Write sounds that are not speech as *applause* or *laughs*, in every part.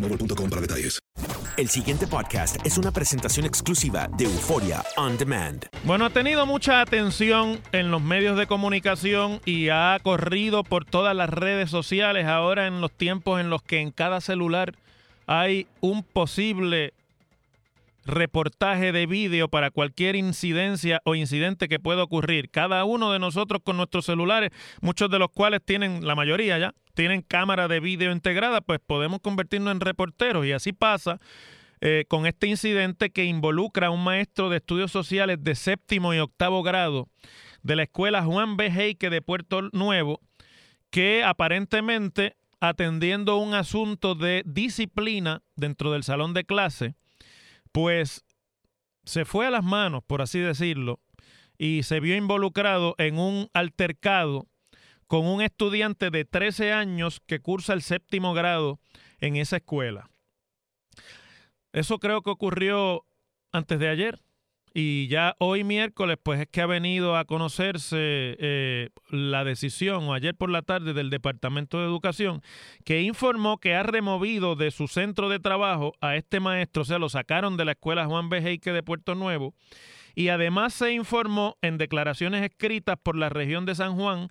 boostmobile.com para detalles. El siguiente podcast es una presentación exclusiva de Euforia On Demand. Bueno, ha tenido mucha atención en los medios de comunicación y ha corrido por todas las redes sociales ahora en los tiempos en los que en cada celular hay un posible reportaje de vídeo para cualquier incidencia o incidente que pueda ocurrir. Cada uno de nosotros con nuestros celulares, muchos de los cuales tienen, la mayoría ya, tienen cámara de vídeo integrada, pues podemos convertirnos en reporteros y así pasa. Eh, con este incidente que involucra a un maestro de estudios sociales de séptimo y octavo grado de la escuela Juan B. Heike de Puerto Nuevo, que aparentemente atendiendo un asunto de disciplina dentro del salón de clase, pues se fue a las manos, por así decirlo, y se vio involucrado en un altercado con un estudiante de 13 años que cursa el séptimo grado en esa escuela. Eso creo que ocurrió antes de ayer. Y ya hoy miércoles, pues es que ha venido a conocerse eh, la decisión, o ayer por la tarde, del Departamento de Educación, que informó que ha removido de su centro de trabajo a este maestro, o sea, lo sacaron de la escuela Juan B. Heike de Puerto Nuevo, y además se informó en declaraciones escritas por la región de San Juan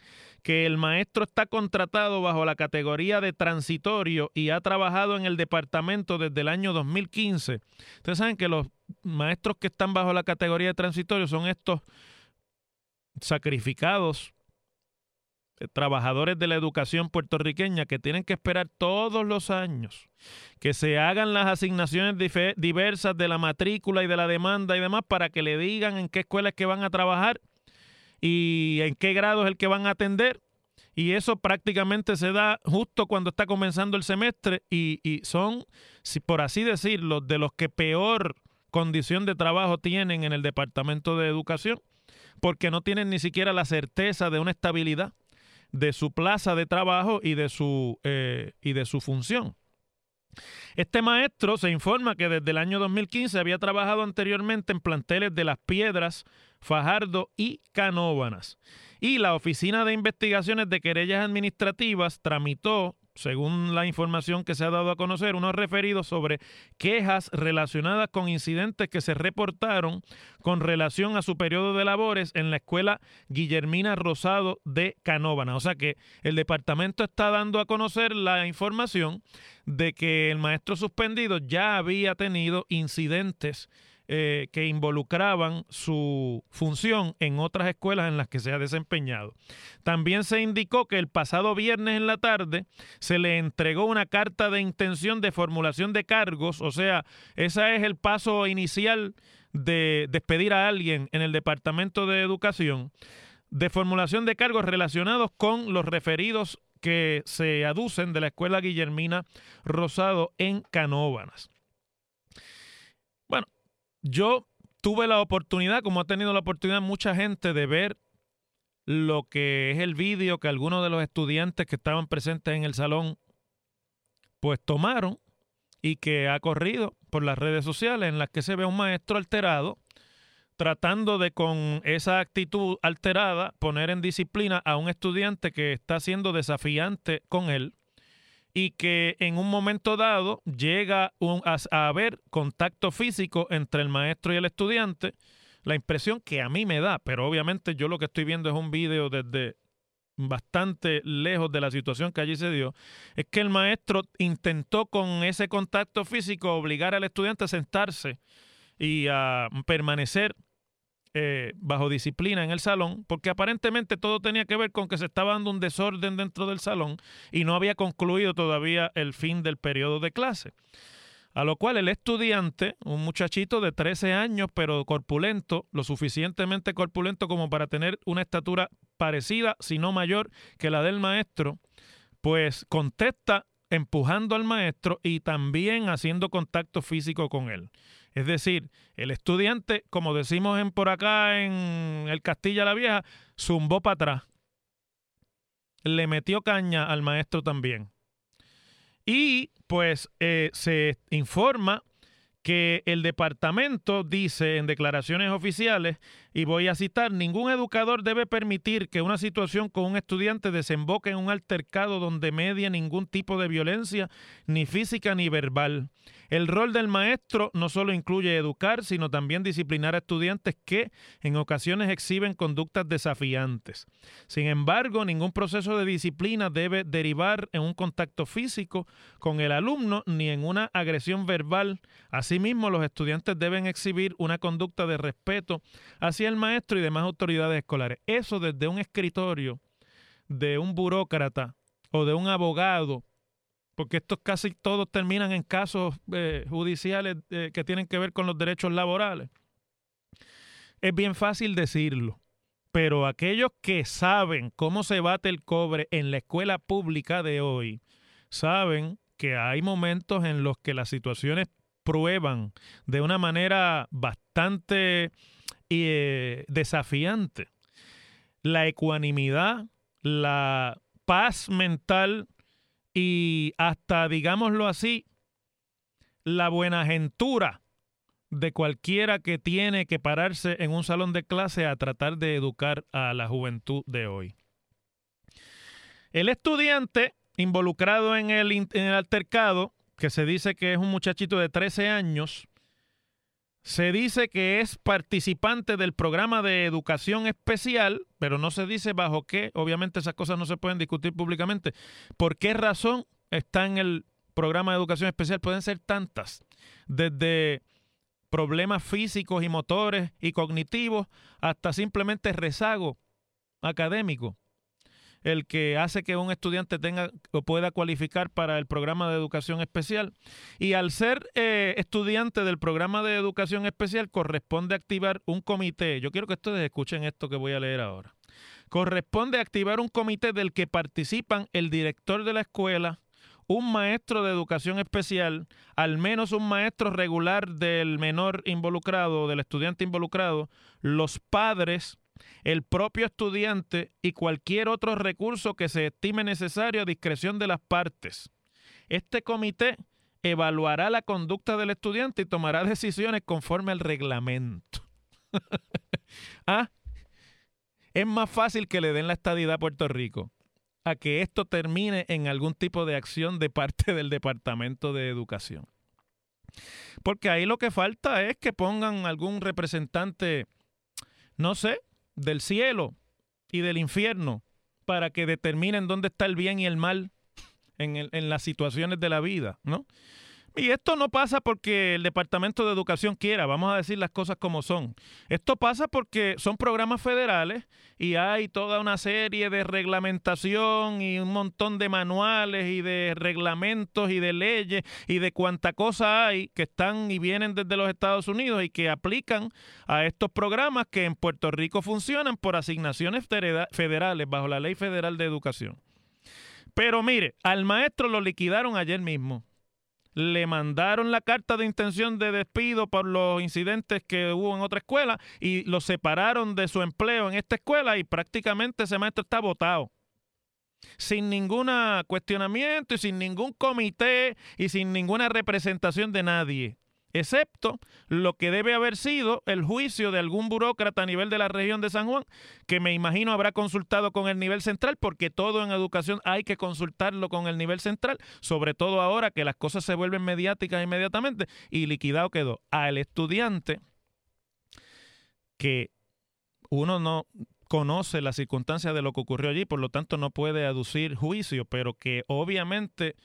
que el maestro está contratado bajo la categoría de transitorio y ha trabajado en el departamento desde el año 2015. Ustedes saben que los maestros que están bajo la categoría de transitorio son estos sacrificados eh, trabajadores de la educación puertorriqueña que tienen que esperar todos los años que se hagan las asignaciones diversas de la matrícula y de la demanda y demás para que le digan en qué escuela es que van a trabajar y en qué grado es el que van a atender. Y eso prácticamente se da justo cuando está comenzando el semestre y, y son, si por así decirlo, de los que peor condición de trabajo tienen en el Departamento de Educación, porque no tienen ni siquiera la certeza de una estabilidad de su plaza de trabajo y de su, eh, y de su función. Este maestro se informa que desde el año 2015 había trabajado anteriormente en planteles de Las Piedras, Fajardo y Canóbanas. Y la Oficina de Investigaciones de Querellas Administrativas tramitó según la información que se ha dado a conocer, unos referidos sobre quejas relacionadas con incidentes que se reportaron con relación a su periodo de labores en la escuela Guillermina Rosado de Canóvana. O sea que el departamento está dando a conocer la información de que el maestro suspendido ya había tenido incidentes eh, que involucraban su función en otras escuelas en las que se ha desempeñado. También se indicó que el pasado viernes en la tarde se le entregó una carta de intención de formulación de cargos, o sea, ese es el paso inicial de despedir a alguien en el Departamento de Educación, de formulación de cargos relacionados con los referidos que se aducen de la escuela Guillermina Rosado en Canóvanas. Yo tuve la oportunidad, como ha tenido la oportunidad mucha gente, de ver lo que es el vídeo que algunos de los estudiantes que estaban presentes en el salón pues tomaron y que ha corrido por las redes sociales en las que se ve un maestro alterado tratando de con esa actitud alterada poner en disciplina a un estudiante que está siendo desafiante con él y que en un momento dado llega a, a haber contacto físico entre el maestro y el estudiante. La impresión que a mí me da, pero obviamente yo lo que estoy viendo es un video desde bastante lejos de la situación que allí se dio, es que el maestro intentó con ese contacto físico obligar al estudiante a sentarse y a permanecer eh, bajo disciplina en el salón, porque aparentemente todo tenía que ver con que se estaba dando un desorden dentro del salón y no había concluido todavía el fin del periodo de clase. A lo cual el estudiante, un muchachito de 13 años, pero corpulento, lo suficientemente corpulento como para tener una estatura parecida, si no mayor, que la del maestro, pues contesta empujando al maestro y también haciendo contacto físico con él. Es decir, el estudiante, como decimos en por acá en el Castilla la Vieja, zumbó para atrás. Le metió caña al maestro también. Y pues eh, se informa que el departamento dice en declaraciones oficiales, y voy a citar, ningún educador debe permitir que una situación con un estudiante desemboque en un altercado donde media ningún tipo de violencia, ni física ni verbal. El rol del maestro no solo incluye educar, sino también disciplinar a estudiantes que en ocasiones exhiben conductas desafiantes. Sin embargo, ningún proceso de disciplina debe derivar en un contacto físico con el alumno ni en una agresión verbal. Asimismo, los estudiantes deben exhibir una conducta de respeto hacia el maestro y demás autoridades escolares. Eso desde un escritorio de un burócrata o de un abogado porque estos casi todos terminan en casos eh, judiciales eh, que tienen que ver con los derechos laborales. Es bien fácil decirlo, pero aquellos que saben cómo se bate el cobre en la escuela pública de hoy, saben que hay momentos en los que las situaciones prueban de una manera bastante eh, desafiante la ecuanimidad, la paz mental y hasta, digámoslo así, la buena buenagentura de cualquiera que tiene que pararse en un salón de clase a tratar de educar a la juventud de hoy. El estudiante involucrado en el, en el altercado, que se dice que es un muchachito de 13 años, se dice que es participante del programa de educación especial, pero no se dice bajo qué. Obviamente esas cosas no se pueden discutir públicamente. ¿Por qué razón está en el programa de educación especial? Pueden ser tantas. Desde problemas físicos y motores y cognitivos hasta simplemente rezago académico el que hace que un estudiante tenga o pueda cualificar para el programa de educación especial. Y al ser eh, estudiante del programa de educación especial, corresponde activar un comité. Yo quiero que ustedes escuchen esto que voy a leer ahora. Corresponde activar un comité del que participan el director de la escuela, un maestro de educación especial, al menos un maestro regular del menor involucrado, del estudiante involucrado, los padres, el propio estudiante y cualquier otro recurso que se estime necesario a discreción de las partes. Este comité evaluará la conducta del estudiante y tomará decisiones conforme al reglamento. *laughs* ah, es más fácil que le den la estadidad a Puerto Rico a que esto termine en algún tipo de acción de parte del Departamento de Educación. Porque ahí lo que falta es que pongan algún representante, no sé, del cielo y del infierno para que determinen dónde está el bien y el mal en, en las situaciones de la vida, ¿no? Y esto no pasa porque el Departamento de Educación quiera, vamos a decir las cosas como son. Esto pasa porque son programas federales y hay toda una serie de reglamentación y un montón de manuales y de reglamentos y de leyes y de cuánta cosa hay que están y vienen desde los Estados Unidos y que aplican a estos programas que en Puerto Rico funcionan por asignaciones federales bajo la Ley Federal de Educación. Pero mire, al maestro lo liquidaron ayer mismo. Le mandaron la carta de intención de despido por los incidentes que hubo en otra escuela y lo separaron de su empleo en esta escuela y prácticamente ese maestro está votado. Sin ningún cuestionamiento y sin ningún comité y sin ninguna representación de nadie excepto lo que debe haber sido el juicio de algún burócrata a nivel de la región de San Juan, que me imagino habrá consultado con el nivel central, porque todo en educación hay que consultarlo con el nivel central, sobre todo ahora que las cosas se vuelven mediáticas inmediatamente, y liquidado quedó al estudiante que uno no conoce las circunstancias de lo que ocurrió allí, por lo tanto no puede aducir juicio, pero que obviamente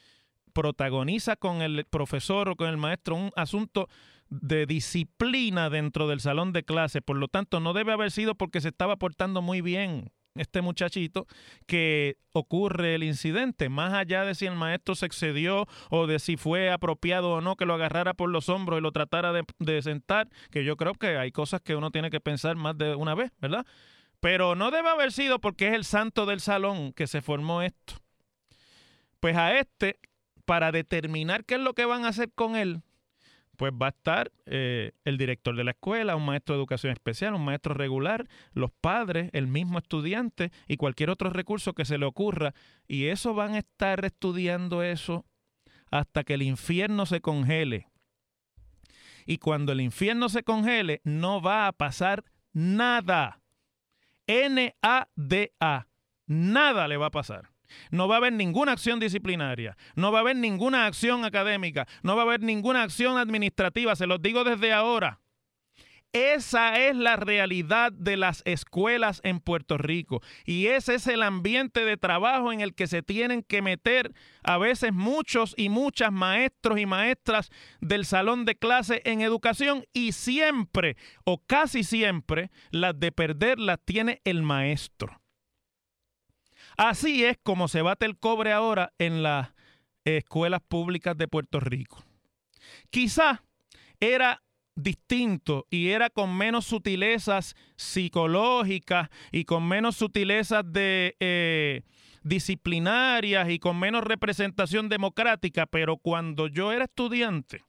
protagoniza con el profesor o con el maestro un asunto de disciplina dentro del salón de clase. Por lo tanto, no debe haber sido porque se estaba portando muy bien este muchachito que ocurre el incidente, más allá de si el maestro se excedió o de si fue apropiado o no que lo agarrara por los hombros y lo tratara de, sentar, que yo creo que hay cosas que uno tiene que pensar más de una vez, ¿verdad? Pero no debe haber sido porque es el santo del salón que se formó esto. Pues a este para determinar qué es lo que van a hacer con él, pues va a estar eh, el director de la escuela, un maestro de educación especial, un maestro regular, los padres, el mismo estudiante y cualquier otro recurso que se le ocurra. Y eso van a estar estudiando eso hasta que el infierno se congele. Y cuando el infierno se congele, no va a pasar nada. N-A-D-A. Nada le va a pasar. No va a haber ninguna acción disciplinaria, no va a haber ninguna acción académica, no va a haber ninguna acción administrativa, se los digo desde ahora. Esa es la realidad de las escuelas en Puerto Rico y ese es el ambiente de trabajo en el que se tienen que meter a veces muchos y muchas maestros y maestras del salón de clase en educación y siempre o casi siempre las de perder las tiene el maestro. Así es como se bate el cobre ahora en las escuelas públicas de Puerto Rico. Quizá era distinto y era con menos sutilezas psicológicas y con menos sutilezas de eh, disciplinarias y con menos representación democrática, pero cuando yo era estudiante,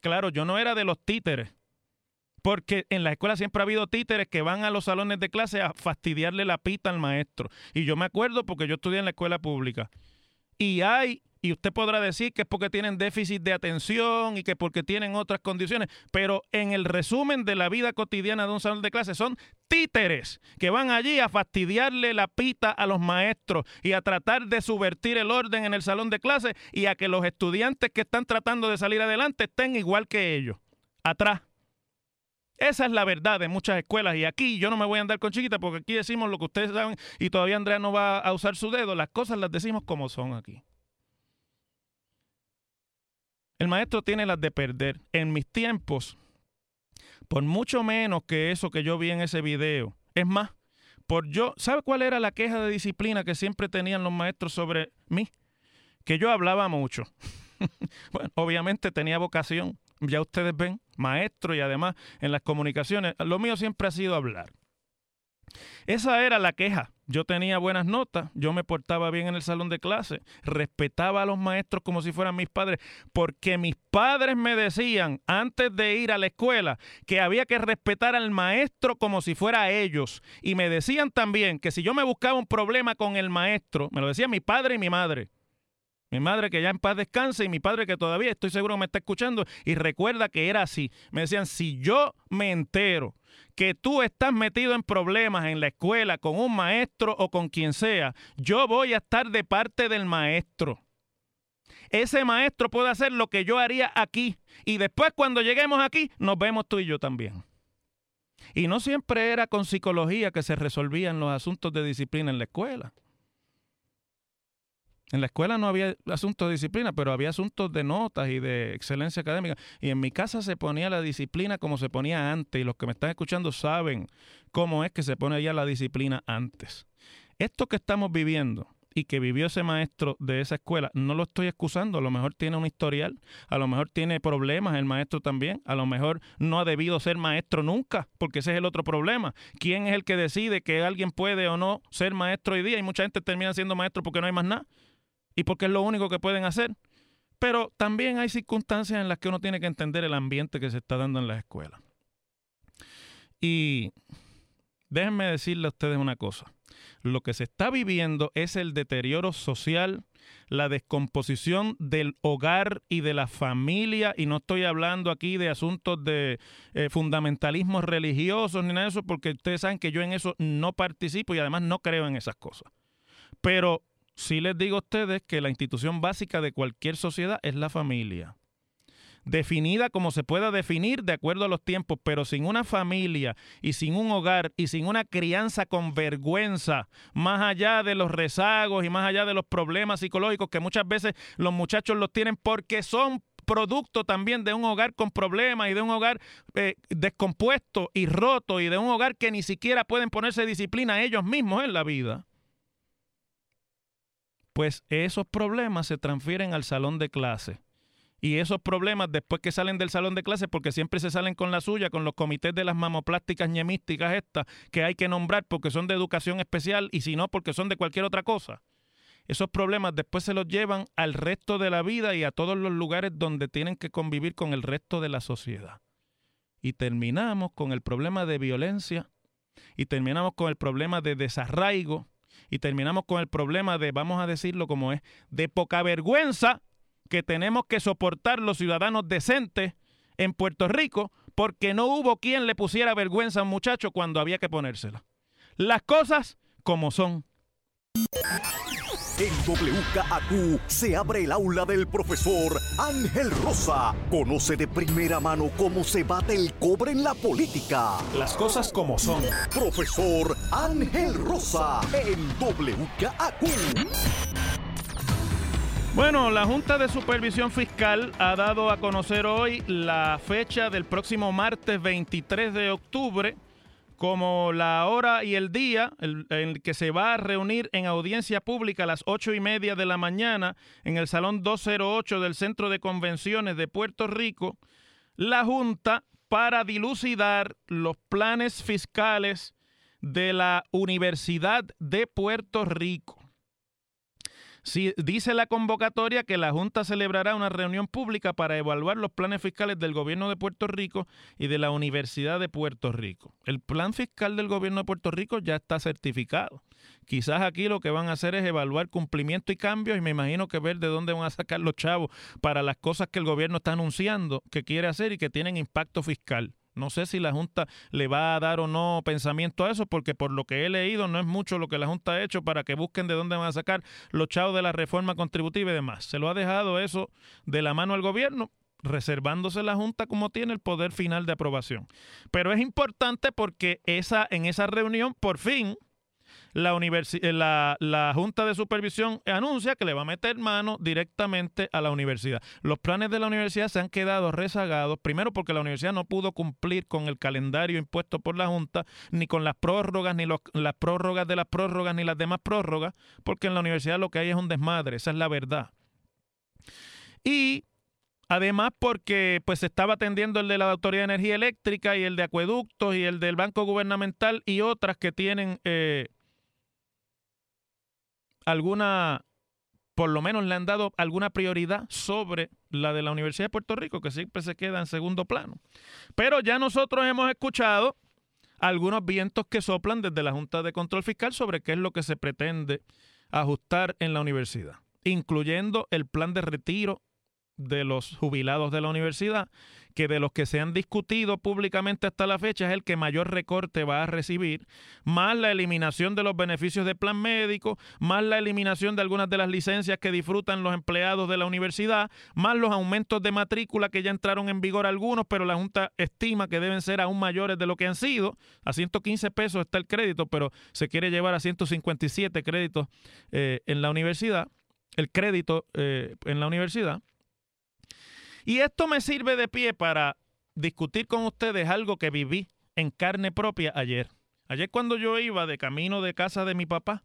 claro, yo no era de los títeres, porque en la escuela siempre ha habido títeres que van a los salones de clase a fastidiarle la pita al maestro. Y yo me acuerdo porque yo estudié en la escuela pública. Y hay, y usted podrá decir que es porque tienen déficit de atención y que porque tienen otras condiciones, pero en el resumen de la vida cotidiana de un salón de clase son títeres que van allí a fastidiarle la pita a los maestros y a tratar de subvertir el orden en el salón de clase y a que los estudiantes que están tratando de salir adelante estén igual que ellos, atrás. Esa es la verdad de muchas escuelas y aquí yo no me voy a andar con chiquita porque aquí decimos lo que ustedes saben y todavía Andrea no va a usar su dedo. Las cosas las decimos como son aquí. El maestro tiene las de perder. En mis tiempos, por mucho menos que eso que yo vi en ese video. Es más, por yo, ¿sabe cuál era la queja de disciplina que siempre tenían los maestros sobre mí? Que yo hablaba mucho. *laughs* bueno, obviamente tenía vocación ya ustedes ven, maestro y además en las comunicaciones, lo mío siempre ha sido hablar. Esa era la queja. Yo tenía buenas notas, yo me portaba bien en el salón de clase, respetaba a los maestros como si fueran mis padres, porque mis padres me decían antes de ir a la escuela que había que respetar al maestro como si fuera ellos. Y me decían también que si yo me buscaba un problema con el maestro, me lo decía mi padre y mi madre, mi madre que ya en paz descanse y mi padre que todavía estoy seguro me está escuchando y recuerda que era así. Me decían, si yo me entero que tú estás metido en problemas en la escuela con un maestro o con quien sea, yo voy a estar de parte del maestro. Ese maestro puede hacer lo que yo haría aquí y después cuando lleguemos aquí nos vemos tú y yo también. Y no siempre era con psicología que se resolvían los asuntos de disciplina en la escuela. En la escuela no había asuntos de disciplina, pero había asuntos de notas y de excelencia académica. Y en mi casa se ponía la disciplina como se ponía antes. Y los que me están escuchando saben cómo es que se pone ya la disciplina antes. Esto que estamos viviendo y que vivió ese maestro de esa escuela, no lo estoy excusando. A lo mejor tiene un historial, a lo mejor tiene problemas el maestro también, a lo mejor no ha debido ser maestro nunca, porque ese es el otro problema. ¿Quién es el que decide que alguien puede o no ser maestro hoy día? Y mucha gente termina siendo maestro porque no hay más nada y porque es lo único que pueden hacer. Pero también hay circunstancias en las que uno tiene que entender el ambiente que se está dando en las escuelas. Y déjenme decirle a ustedes una cosa. Lo que se está viviendo es el deterioro social, la descomposición del hogar y de la familia, y no estoy hablando aquí de asuntos de eh, fundamentalismos religiosos ni nada de eso, porque ustedes saben que yo en eso no participo y además no creo en esas cosas. Pero sí les digo a ustedes que la institución básica de cualquier sociedad es la familia. Definida como se pueda definir de acuerdo a los tiempos, pero sin una familia y sin un hogar y sin una crianza con vergüenza, más allá de los rezagos y más allá de los problemas psicológicos que muchas veces los muchachos los tienen porque son producto también de un hogar con problemas y de un hogar eh, descompuesto y roto y de un hogar que ni siquiera pueden ponerse disciplina ellos mismos en la vida, pues esos problemas se transfieren al salón de clase y esos problemas después que salen del salón de clase, porque siempre se salen con la suya, con los comités de las mamoplásticas ñemísticas estas que hay que nombrar porque son de educación especial y si no porque son de cualquier otra cosa. Esos problemas después se los llevan al resto de la vida y a todos los lugares donde tienen que convivir con el resto de la sociedad. Y terminamos con el problema de violencia y terminamos con el problema de desarraigo y terminamos con el problema de, vamos a decirlo como es, de poca vergüenza que tenemos que soportar los ciudadanos decentes en Puerto Rico porque no hubo quien le pusiera vergüenza a un muchacho cuando había que ponérsela. Las cosas como son. En WKAQ se abre el aula del profesor Ángel Rosa. Conoce de primera mano cómo se bate el cobre en la política. Las cosas como son. Profesor Ángel Rosa en WKAQ. Bueno, la Junta de Supervisión Fiscal ha dado a conocer hoy la fecha del próximo martes 23 de octubre como la hora y el día en el que se va a reunir en audiencia pública a las ocho y media de la mañana en el Salón 208 del Centro de Convenciones de Puerto Rico, la Junta para dilucidar los planes fiscales de la Universidad de Puerto Rico dice la convocatoria que la Junta celebrará una reunión pública para evaluar los planes fiscales del gobierno de Puerto Rico y de la Universidad de Puerto Rico. El plan fiscal del gobierno de Puerto Rico ya está certificado. Quizás aquí lo que van a hacer es evaluar cumplimiento y cambios y me imagino que ver de dónde van a sacar los chavos para las cosas que el gobierno está anunciando que quiere hacer y que tienen impacto fiscal. No sé si la Junta le va a dar o no pensamiento a eso, porque por lo que he leído no es mucho lo que la Junta ha hecho para que busquen de dónde van a sacar los chavos de la reforma contributiva y demás. Se lo ha dejado eso de la mano al gobierno, reservándose la Junta como tiene el poder final de aprobación. Pero es importante porque esa, en esa reunión, por fin, eh, la, la, Junta de Supervisión anuncia que le va a meter mano directamente a la universidad. Los planes de la universidad se han quedado rezagados, primero porque la universidad no pudo cumplir con el calendario impuesto por la Junta, ni con las prórrogas, ni las prórrogas de las prórrogas, ni las demás prórrogas, porque en la universidad lo que hay es un desmadre, esa es la verdad. Y Además, porque pues se estaba atendiendo el de la Autoridad de Energía Eléctrica y el de Acueductos y el del Banco Gubernamental y otras que tienen eh, alguna, por lo menos le han dado alguna prioridad sobre la de la Universidad de Puerto Rico, que siempre se queda en segundo plano. Pero ya nosotros hemos escuchado algunos vientos que soplan desde la Junta de Control Fiscal sobre qué es lo que se pretende ajustar en la universidad, incluyendo el plan de retiro de los jubilados de la universidad, que de los que se han discutido públicamente hasta la fecha es el que mayor recorte va a recibir, más la eliminación de los beneficios de plan médico, más la eliminación de algunas de las licencias que disfrutan los empleados de la universidad, más los aumentos de matrícula que ya entraron en vigor algunos, pero la Junta estima que deben ser aún mayores de lo que han sido. A 115 pesos está el crédito, pero se quiere llevar a 157 créditos eh, en la universidad, el crédito eh, en la universidad. Y esto me sirve de pie para discutir con ustedes algo que viví en carne propia ayer. Ayer cuando yo iba de camino de casa de mi papá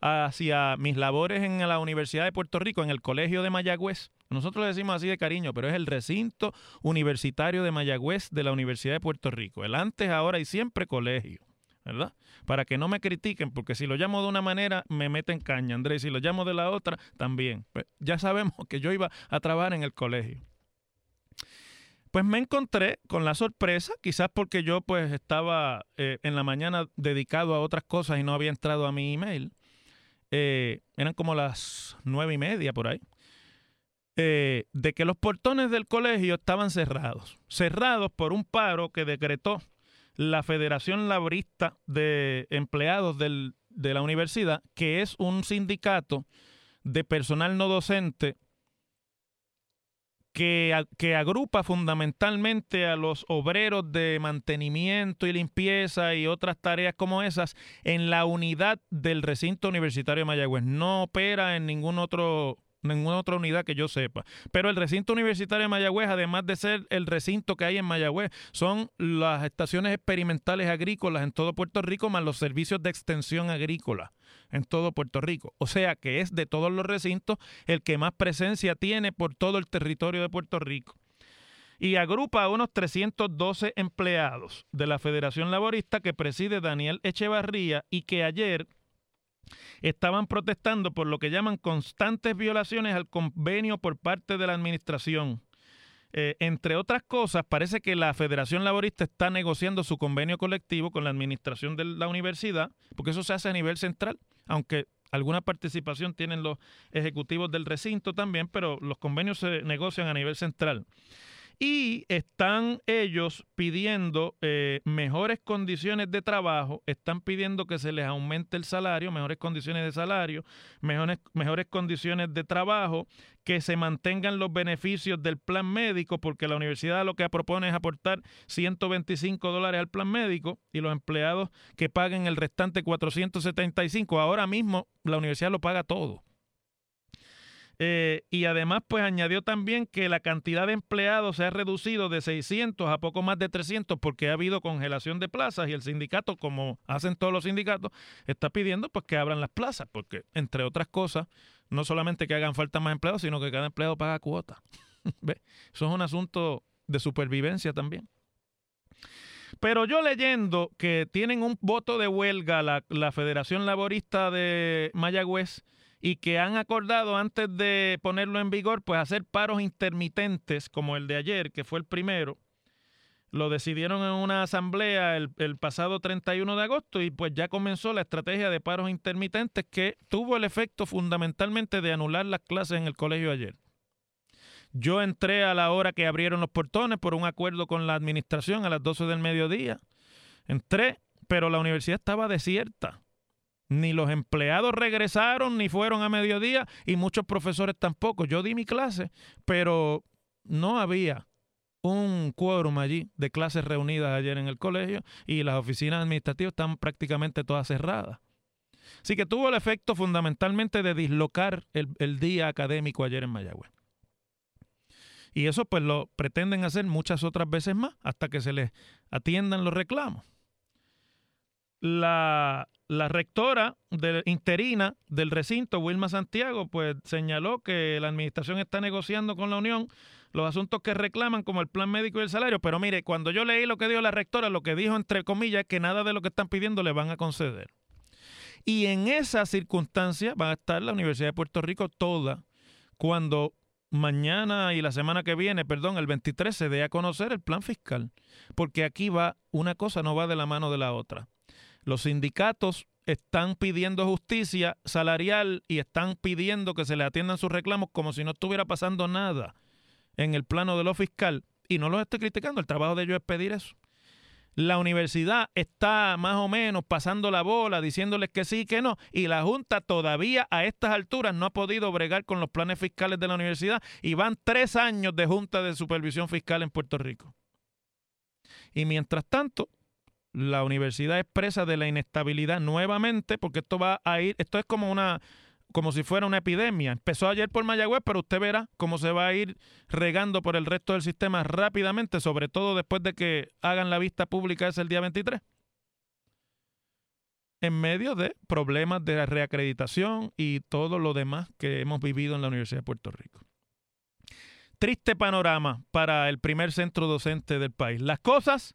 hacia mis labores en la Universidad de Puerto Rico, en el Colegio de Mayagüez, nosotros le decimos así de cariño, pero es el recinto universitario de Mayagüez de la Universidad de Puerto Rico, el antes, ahora y siempre colegio. ¿verdad? Para que no me critiquen, porque si lo llamo de una manera me meten caña, Andrés, si lo llamo de la otra también. Pues ya sabemos que yo iba a trabajar en el colegio. Pues me encontré con la sorpresa, quizás porque yo pues estaba eh, en la mañana dedicado a otras cosas y no había entrado a mi email. Eh, eran como las nueve y media por ahí. Eh, de que los portones del colegio estaban cerrados. Cerrados por un paro que decretó la Federación Laborista de Empleados de la Universidad, que es un sindicato de personal no docente que, agrupa fundamentalmente a los obreros de mantenimiento y limpieza y otras tareas como esas en la unidad del recinto universitario de Mayagüez. No opera en ningún otro ninguna otra unidad que yo sepa. Pero el recinto universitario de Mayagüez, además de ser el recinto que hay en Mayagüez, son las estaciones experimentales agrícolas en todo Puerto Rico, más los servicios de extensión agrícola en todo Puerto Rico. O sea que es de todos los recintos el que más presencia tiene por todo el territorio de Puerto Rico. Y agrupa a unos 312 empleados de la Federación Laborista que preside Daniel Echevarría y que ayer estaban protestando por lo que llaman constantes violaciones al convenio por parte de la administración. Eh, entre otras cosas, parece que la Federación Laborista está negociando su convenio colectivo con la administración de la universidad, porque eso se hace a nivel central, aunque alguna participación tienen los ejecutivos del recinto también, pero los convenios se negocian a nivel central y están ellos pidiendo eh, mejores condiciones de trabajo, están pidiendo que se les aumente el salario, mejores condiciones de salario, mejores, mejores condiciones de trabajo, que se mantengan los beneficios del plan médico, porque la universidad lo que propone es aportar 125 dólares al plan médico y los empleados que paguen el restante 475. Ahora mismo la universidad lo paga todo. Eh, y además, pues añadió también que la cantidad de empleados se ha reducido de 600 a poco más de 300 porque ha habido congelación de plazas y el sindicato, como hacen todos los sindicatos, está pidiendo pues que abran las plazas porque, entre otras cosas, no solamente que hagan falta más empleados, sino que cada empleado paga cuota. *laughs* Eso es un asunto de supervivencia también. Pero yo leyendo que tienen un voto de huelga la, la Federación Laborista de Mayagüez, y que han acordado antes de ponerlo en vigor, pues hacer paros intermitentes como el de ayer, que fue el primero. Lo decidieron en una asamblea el, pasado 31 de agosto y pues ya comenzó la estrategia de paros intermitentes que tuvo el efecto fundamentalmente de anular las clases en el colegio ayer. Yo entré a la hora que abrieron los portones por un acuerdo con la administración a las 12 del mediodía. Entré, pero la universidad estaba desierta. Ni los empleados regresaron ni fueron a mediodía y muchos profesores tampoco. Yo di mi clase, pero no había un quórum allí de clases reunidas ayer en el colegio y las oficinas administrativas están prácticamente todas cerradas. Así que tuvo el efecto fundamentalmente de dislocar el, el día académico ayer en Mayagüez. Y eso pues lo pretenden hacer muchas otras veces más hasta que se les atiendan los reclamos. La, la rectora interina del recinto, Wilma Santiago, pues señaló que la administración está negociando con la Unión los asuntos que reclaman como el plan médico y el salario, pero mire, cuando yo leí lo que dijo la rectora, lo que dijo entre comillas es que nada de lo que están pidiendo le van a conceder. Y en esa circunstancia va a estar la Universidad de Puerto Rico toda cuando mañana y la semana que viene, perdón, el 23 se dé a conocer el plan fiscal, porque aquí va una cosa no va de la mano de la otra. Los sindicatos están pidiendo justicia salarial y están pidiendo que se le atiendan sus reclamos como si no estuviera pasando nada en el plano de lo fiscal. Y no los estoy criticando, el trabajo de ellos es pedir eso. La universidad está más o menos pasando la bola, diciéndoles que sí, que no, y la Junta todavía a estas alturas no ha podido bregar con los planes fiscales de la universidad y van tres años de Junta de Supervisión Fiscal en Puerto Rico. Y mientras tanto, la universidad expresa de la inestabilidad nuevamente, porque esto va a ir, esto es como una, como si fuera una epidemia. Empezó ayer por Mayagüez, pero usted verá cómo se va a ir regando por el resto del sistema rápidamente, sobre todo después de que hagan la vista pública ese el día 23. En medio de problemas de reacreditación y todo lo demás que hemos vivido en la Universidad de Puerto Rico. Triste panorama para el primer centro docente del país. Las cosas